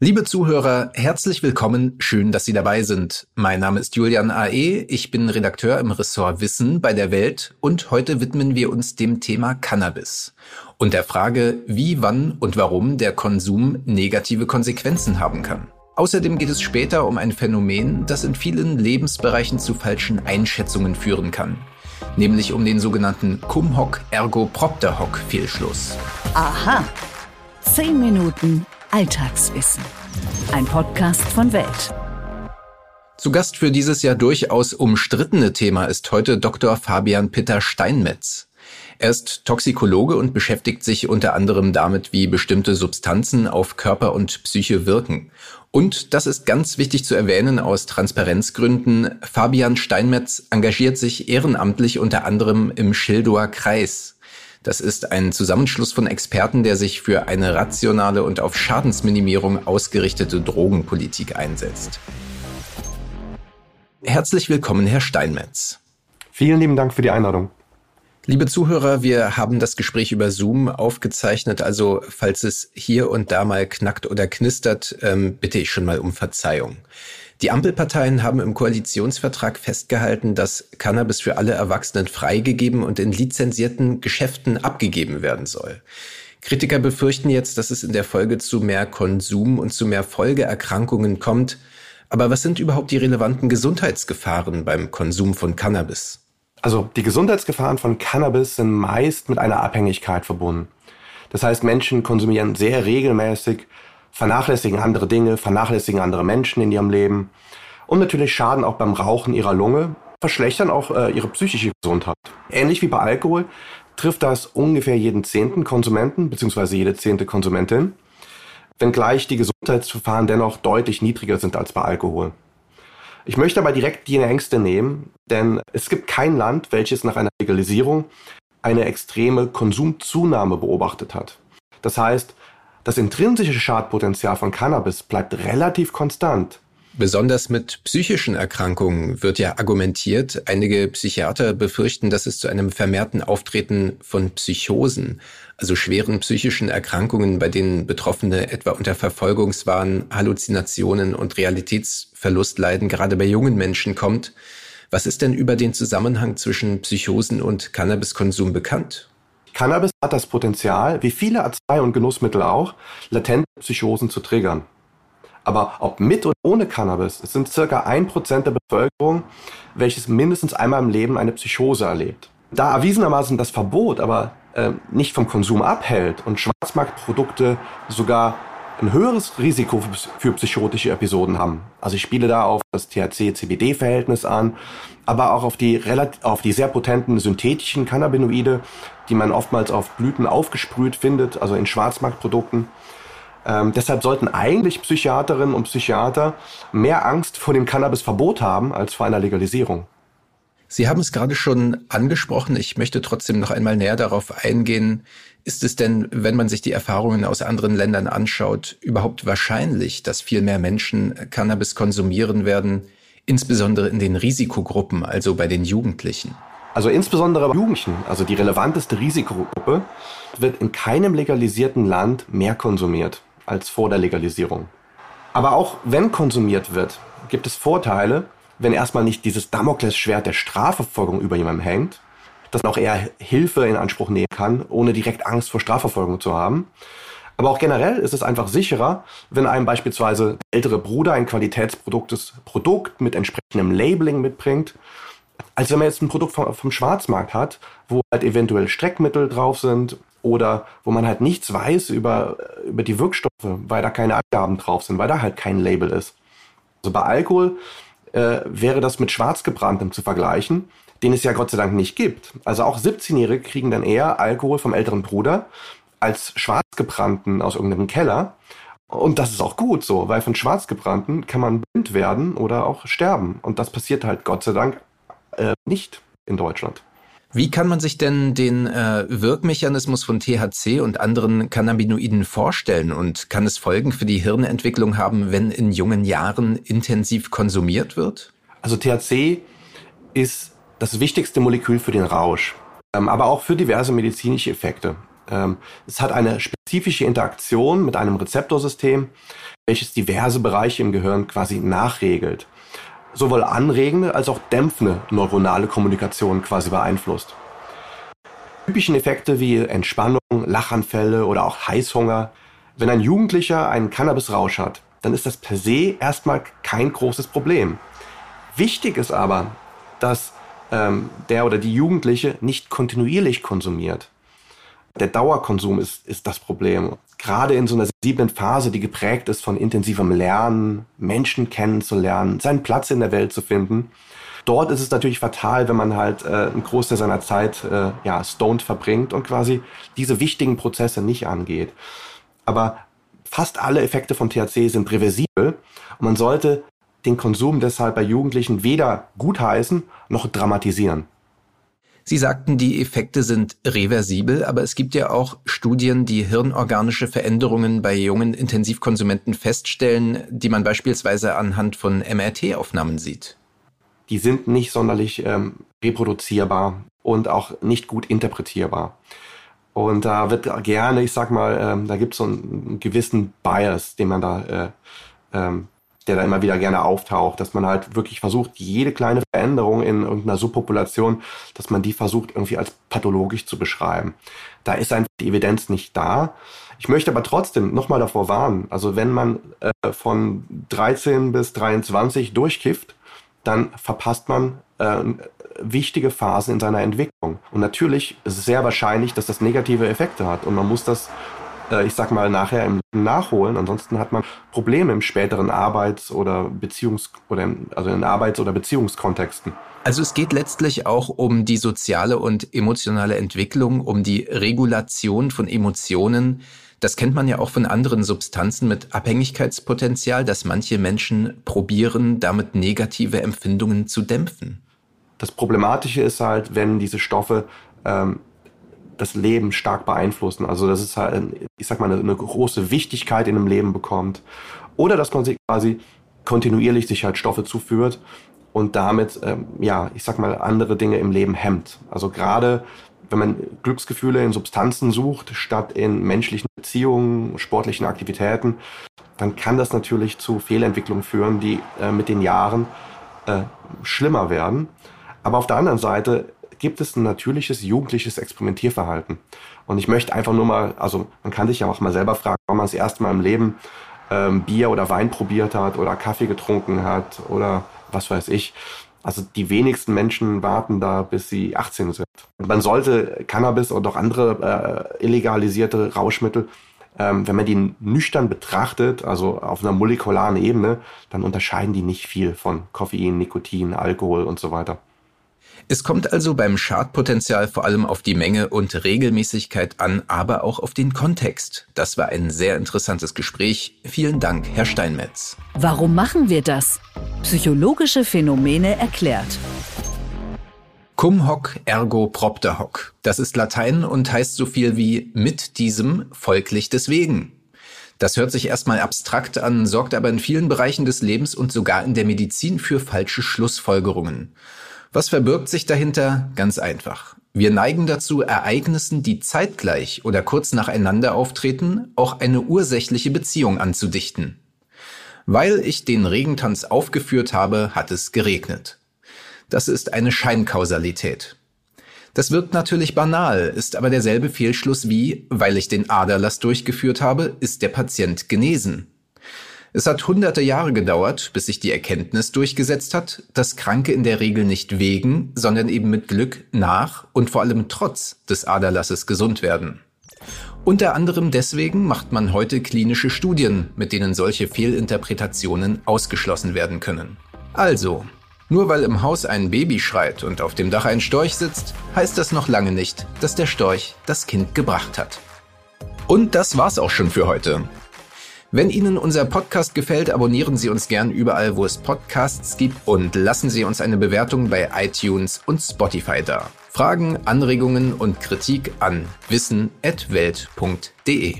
Liebe Zuhörer, herzlich willkommen, schön, dass Sie dabei sind. Mein Name ist Julian A.E., ich bin Redakteur im Ressort Wissen bei der Welt und heute widmen wir uns dem Thema Cannabis und der Frage, wie, wann und warum der Konsum negative Konsequenzen haben kann. Außerdem geht es später um ein Phänomen, das in vielen Lebensbereichen zu falschen Einschätzungen führen kann, nämlich um den sogenannten Cum hoc ergo propter hoc Fehlschluss. Aha. Zehn Minuten Alltagswissen. Ein Podcast von Welt. Zu Gast für dieses ja durchaus umstrittene Thema ist heute Dr. Fabian Pitter Steinmetz. Er ist Toxikologe und beschäftigt sich unter anderem damit, wie bestimmte Substanzen auf Körper und Psyche wirken. Und das ist ganz wichtig zu erwähnen aus Transparenzgründen. Fabian Steinmetz engagiert sich ehrenamtlich unter anderem im Schildower Kreis. Das ist ein Zusammenschluss von Experten, der sich für eine rationale und auf Schadensminimierung ausgerichtete Drogenpolitik einsetzt. Herzlich willkommen, Herr Steinmetz. Vielen lieben Dank für die Einladung. Liebe Zuhörer, wir haben das Gespräch über Zoom aufgezeichnet, also falls es hier und da mal knackt oder knistert, ähm, bitte ich schon mal um Verzeihung. Die Ampelparteien haben im Koalitionsvertrag festgehalten, dass Cannabis für alle Erwachsenen freigegeben und in lizenzierten Geschäften abgegeben werden soll. Kritiker befürchten jetzt, dass es in der Folge zu mehr Konsum und zu mehr Folgeerkrankungen kommt. Aber was sind überhaupt die relevanten Gesundheitsgefahren beim Konsum von Cannabis? Also die Gesundheitsgefahren von Cannabis sind meist mit einer Abhängigkeit verbunden. Das heißt, Menschen konsumieren sehr regelmäßig vernachlässigen andere Dinge, vernachlässigen andere Menschen in ihrem Leben und natürlich schaden auch beim Rauchen ihrer Lunge, verschlechtern auch äh, ihre psychische Gesundheit. Ähnlich wie bei Alkohol trifft das ungefähr jeden zehnten Konsumenten bzw. jede zehnte Konsumentin, wenngleich die Gesundheitsverfahren dennoch deutlich niedriger sind als bei Alkohol. Ich möchte aber direkt die Ängste nehmen, denn es gibt kein Land, welches nach einer Legalisierung eine extreme Konsumzunahme beobachtet hat. Das heißt, das intrinsische Schadpotenzial von Cannabis bleibt relativ konstant. Besonders mit psychischen Erkrankungen wird ja argumentiert. Einige Psychiater befürchten, dass es zu einem vermehrten Auftreten von Psychosen, also schweren psychischen Erkrankungen, bei denen Betroffene etwa unter Verfolgungswahn, Halluzinationen und Realitätsverlust leiden, gerade bei jungen Menschen kommt. Was ist denn über den Zusammenhang zwischen Psychosen und Cannabiskonsum bekannt? Cannabis hat das Potenzial, wie viele Arznei- und Genussmittel auch, latente Psychosen zu triggern. Aber ob mit oder ohne Cannabis, es sind circa ein Prozent der Bevölkerung, welches mindestens einmal im Leben eine Psychose erlebt. Da erwiesenermaßen das Verbot aber äh, nicht vom Konsum abhält und Schwarzmarktprodukte sogar ein höheres Risiko für psychotische Episoden haben. Also ich spiele da auf das THC-CBD-Verhältnis an, aber auch auf die, auf die sehr potenten synthetischen Cannabinoide, die man oftmals auf Blüten aufgesprüht findet, also in Schwarzmarktprodukten. Ähm, deshalb sollten eigentlich Psychiaterinnen und Psychiater mehr Angst vor dem Cannabisverbot haben als vor einer Legalisierung. Sie haben es gerade schon angesprochen. Ich möchte trotzdem noch einmal näher darauf eingehen. Ist es denn, wenn man sich die Erfahrungen aus anderen Ländern anschaut, überhaupt wahrscheinlich, dass viel mehr Menschen Cannabis konsumieren werden, insbesondere in den Risikogruppen, also bei den Jugendlichen? Also insbesondere bei Jugendlichen, also die relevanteste Risikogruppe, wird in keinem legalisierten Land mehr konsumiert als vor der Legalisierung. Aber auch wenn konsumiert wird, gibt es Vorteile, wenn erstmal nicht dieses Damoklesschwert der Strafverfolgung über jemandem hängt, dass man auch eher Hilfe in Anspruch nehmen kann, ohne direkt Angst vor Strafverfolgung zu haben. Aber auch generell ist es einfach sicherer, wenn einem beispielsweise der ältere Bruder ein qualitätsproduktes Produkt mit entsprechendem Labeling mitbringt, als wenn man jetzt ein Produkt vom, vom Schwarzmarkt hat, wo halt eventuell Streckmittel drauf sind oder wo man halt nichts weiß über, über die Wirkstoffe, weil da keine Angaben drauf sind, weil da halt kein Label ist. Also bei Alkohol äh, wäre das mit Schwarzgebranntem zu vergleichen, den es ja Gott sei Dank nicht gibt. Also auch 17-Jährige kriegen dann eher Alkohol vom älteren Bruder als Schwarzgebrannten aus irgendeinem Keller. Und das ist auch gut so, weil von Schwarzgebrannten kann man blind werden oder auch sterben. Und das passiert halt Gott sei Dank äh, nicht in Deutschland. Wie kann man sich denn den äh, Wirkmechanismus von THC und anderen Cannabinoiden vorstellen und kann es Folgen für die Hirnentwicklung haben, wenn in jungen Jahren intensiv konsumiert wird? Also THC ist das wichtigste Molekül für den Rausch, ähm, aber auch für diverse medizinische Effekte. Ähm, es hat eine spezifische Interaktion mit einem Rezeptorsystem, welches diverse Bereiche im Gehirn quasi nachregelt. Sowohl anregende als auch dämpfende neuronale Kommunikation quasi beeinflusst. Typischen Effekte wie Entspannung, Lachanfälle oder auch Heißhunger. Wenn ein Jugendlicher einen Cannabisrausch hat, dann ist das per se erstmal kein großes Problem. Wichtig ist aber, dass ähm, der oder die Jugendliche nicht kontinuierlich konsumiert. Der Dauerkonsum ist, ist das Problem. Gerade in so einer sensiblen Phase, die geprägt ist von intensivem Lernen, Menschen kennenzulernen, seinen Platz in der Welt zu finden. Dort ist es natürlich fatal, wenn man halt äh, einen Großteil seiner Zeit äh, ja, stoned verbringt und quasi diese wichtigen Prozesse nicht angeht. Aber fast alle Effekte von THC sind reversibel und man sollte den Konsum deshalb bei Jugendlichen weder gutheißen noch dramatisieren. Sie sagten, die Effekte sind reversibel, aber es gibt ja auch Studien, die hirnorganische Veränderungen bei jungen Intensivkonsumenten feststellen, die man beispielsweise anhand von MRT-Aufnahmen sieht. Die sind nicht sonderlich ähm, reproduzierbar und auch nicht gut interpretierbar. Und da wird gerne, ich sag mal, ähm, da gibt es so einen gewissen Bias, den man da äh, ähm, der da immer wieder gerne auftaucht, dass man halt wirklich versucht, jede kleine Veränderung in irgendeiner Subpopulation, dass man die versucht irgendwie als pathologisch zu beschreiben. Da ist einfach die Evidenz nicht da. Ich möchte aber trotzdem nochmal davor warnen, also wenn man äh, von 13 bis 23 durchkifft, dann verpasst man äh, wichtige Phasen in seiner Entwicklung. Und natürlich ist es sehr wahrscheinlich, dass das negative Effekte hat und man muss das äh, ich sag mal, nachher im Nachholen. Ansonsten hat man Probleme im späteren Arbeits- oder Beziehungs- oder also in Arbeits- oder Beziehungskontexten. Also es geht letztlich auch um die soziale und emotionale Entwicklung, um die Regulation von Emotionen. Das kennt man ja auch von anderen Substanzen mit Abhängigkeitspotenzial, dass manche Menschen probieren, damit negative Empfindungen zu dämpfen. Das Problematische ist halt, wenn diese Stoffe ähm, das Leben stark beeinflussen. Also dass es halt, ich sag mal, eine, eine große Wichtigkeit in einem Leben bekommt. Oder dass man sich quasi kontinuierlich sich halt Stoffe zuführt und damit, ähm, ja, ich sag mal, andere Dinge im Leben hemmt. Also gerade wenn man Glücksgefühle in Substanzen sucht, statt in menschlichen Beziehungen, sportlichen Aktivitäten, dann kann das natürlich zu Fehlentwicklungen führen, die äh, mit den Jahren äh, schlimmer werden. Aber auf der anderen Seite gibt es ein natürliches jugendliches Experimentierverhalten. Und ich möchte einfach nur mal, also man kann sich ja auch mal selber fragen, wann man das erste Mal im Leben ähm, Bier oder Wein probiert hat oder Kaffee getrunken hat oder was weiß ich. Also die wenigsten Menschen warten da, bis sie 18 sind. Man sollte Cannabis oder auch andere äh, illegalisierte Rauschmittel, ähm, wenn man die nüchtern betrachtet, also auf einer molekularen Ebene, dann unterscheiden die nicht viel von Koffein, Nikotin, Alkohol und so weiter. Es kommt also beim Schadpotenzial vor allem auf die Menge und Regelmäßigkeit an, aber auch auf den Kontext. Das war ein sehr interessantes Gespräch. Vielen Dank, Herr Steinmetz. Warum machen wir das? Psychologische Phänomene erklärt. Cum hoc ergo propter hoc. Das ist Latein und heißt so viel wie mit diesem folglich deswegen. Das hört sich erstmal abstrakt an, sorgt aber in vielen Bereichen des Lebens und sogar in der Medizin für falsche Schlussfolgerungen. Was verbirgt sich dahinter? Ganz einfach. Wir neigen dazu, Ereignissen, die zeitgleich oder kurz nacheinander auftreten, auch eine ursächliche Beziehung anzudichten. Weil ich den Regentanz aufgeführt habe, hat es geregnet. Das ist eine Scheinkausalität. Das wirkt natürlich banal, ist aber derselbe Fehlschluss wie, weil ich den Aderlass durchgeführt habe, ist der Patient genesen. Es hat hunderte Jahre gedauert, bis sich die Erkenntnis durchgesetzt hat, dass Kranke in der Regel nicht wegen, sondern eben mit Glück nach und vor allem trotz des Aderlasses gesund werden. Unter anderem deswegen macht man heute klinische Studien, mit denen solche Fehlinterpretationen ausgeschlossen werden können. Also, nur weil im Haus ein Baby schreit und auf dem Dach ein Storch sitzt, heißt das noch lange nicht, dass der Storch das Kind gebracht hat. Und das war's auch schon für heute. Wenn Ihnen unser Podcast gefällt, abonnieren Sie uns gern überall, wo es Podcasts gibt und lassen Sie uns eine Bewertung bei iTunes und Spotify da. Fragen, Anregungen und Kritik an wissen.welt.de.